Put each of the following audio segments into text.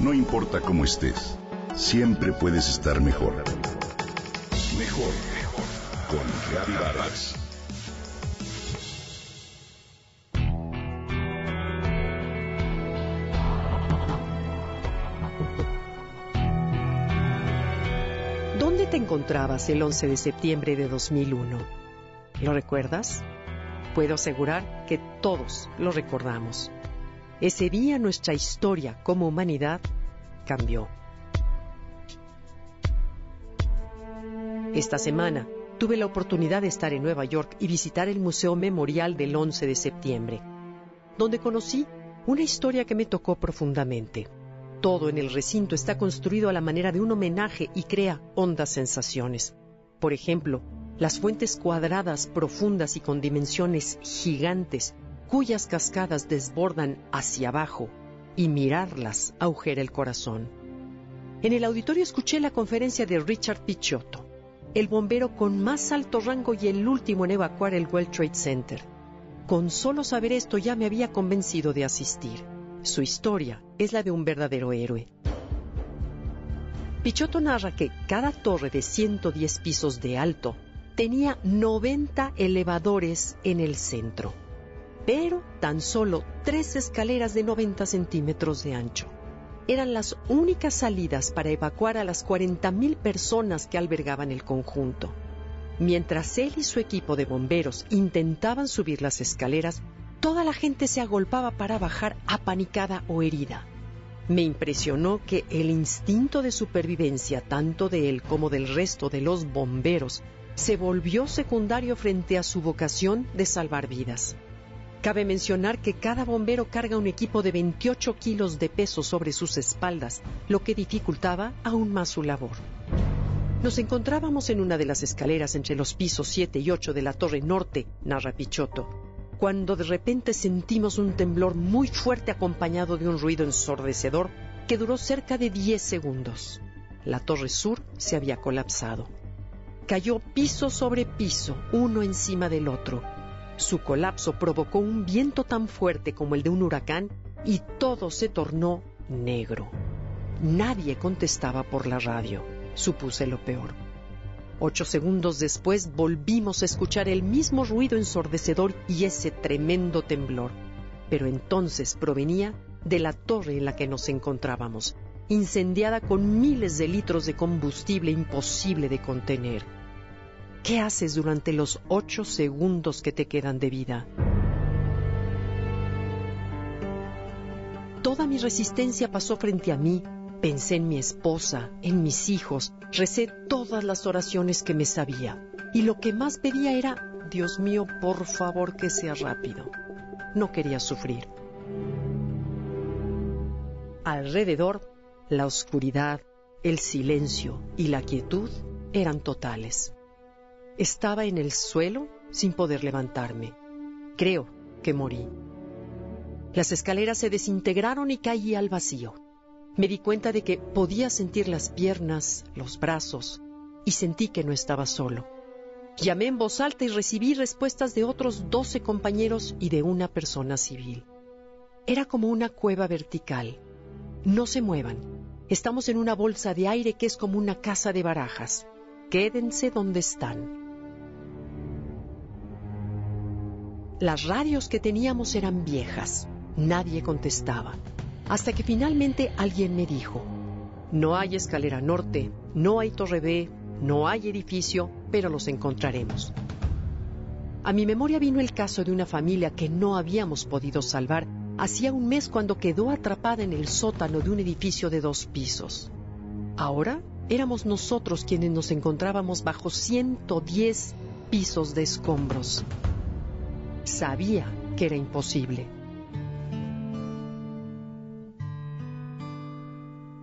No importa cómo estés, siempre puedes estar mejor. Mejor, mejor. Con Reavivadas. ¿Dónde te encontrabas el 11 de septiembre de 2001? ¿Lo recuerdas? Puedo asegurar que todos lo recordamos. Ese día nuestra historia como humanidad cambió. Esta semana tuve la oportunidad de estar en Nueva York y visitar el Museo Memorial del 11 de septiembre, donde conocí una historia que me tocó profundamente. Todo en el recinto está construido a la manera de un homenaje y crea hondas sensaciones. Por ejemplo, las fuentes cuadradas, profundas y con dimensiones gigantes cuyas cascadas desbordan hacia abajo y mirarlas agujera el corazón. En el auditorio escuché la conferencia de Richard Pichotto, el bombero con más alto rango y el último en evacuar el World Trade Center. Con solo saber esto ya me había convencido de asistir. Su historia es la de un verdadero héroe. Pichotto narra que cada torre de 110 pisos de alto tenía 90 elevadores en el centro pero tan solo tres escaleras de 90 centímetros de ancho. Eran las únicas salidas para evacuar a las 40.000 personas que albergaban el conjunto. Mientras él y su equipo de bomberos intentaban subir las escaleras, toda la gente se agolpaba para bajar apanicada o herida. Me impresionó que el instinto de supervivencia, tanto de él como del resto de los bomberos, se volvió secundario frente a su vocación de salvar vidas. Cabe mencionar que cada bombero carga un equipo de 28 kilos de peso sobre sus espaldas, lo que dificultaba aún más su labor. Nos encontrábamos en una de las escaleras entre los pisos 7 y 8 de la torre norte, narra Pichotto, cuando de repente sentimos un temblor muy fuerte acompañado de un ruido ensordecedor que duró cerca de 10 segundos. La torre sur se había colapsado. Cayó piso sobre piso, uno encima del otro, su colapso provocó un viento tan fuerte como el de un huracán y todo se tornó negro. Nadie contestaba por la radio. Supuse lo peor. Ocho segundos después volvimos a escuchar el mismo ruido ensordecedor y ese tremendo temblor. Pero entonces provenía de la torre en la que nos encontrábamos, incendiada con miles de litros de combustible imposible de contener. ¿Qué haces durante los ocho segundos que te quedan de vida? Toda mi resistencia pasó frente a mí. Pensé en mi esposa, en mis hijos, recé todas las oraciones que me sabía. Y lo que más pedía era, Dios mío, por favor que sea rápido. No quería sufrir. Alrededor, la oscuridad, el silencio y la quietud eran totales. Estaba en el suelo sin poder levantarme. Creo que morí. Las escaleras se desintegraron y caí al vacío. Me di cuenta de que podía sentir las piernas, los brazos, y sentí que no estaba solo. Llamé en voz alta y recibí respuestas de otros doce compañeros y de una persona civil. Era como una cueva vertical. No se muevan. Estamos en una bolsa de aire que es como una casa de barajas. Quédense donde están. Las radios que teníamos eran viejas. Nadie contestaba. Hasta que finalmente alguien me dijo, no hay escalera norte, no hay torre B, no hay edificio, pero los encontraremos. A mi memoria vino el caso de una familia que no habíamos podido salvar hacía un mes cuando quedó atrapada en el sótano de un edificio de dos pisos. Ahora éramos nosotros quienes nos encontrábamos bajo 110 pisos de escombros. Sabía que era imposible.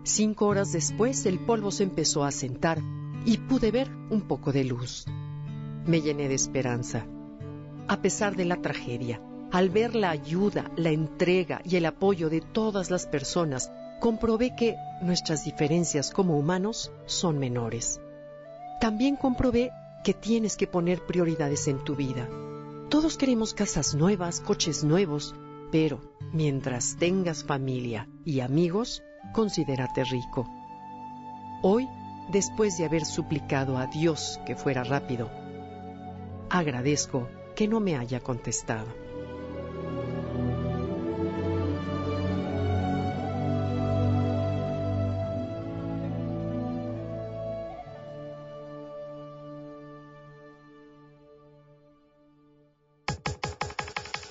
Cinco horas después el polvo se empezó a sentar y pude ver un poco de luz. Me llené de esperanza. A pesar de la tragedia, al ver la ayuda, la entrega y el apoyo de todas las personas, comprobé que nuestras diferencias como humanos son menores. También comprobé que tienes que poner prioridades en tu vida todos queremos casas nuevas, coches nuevos, pero mientras tengas familia y amigos, considérate rico. Hoy, después de haber suplicado a Dios que fuera rápido, agradezco que no me haya contestado.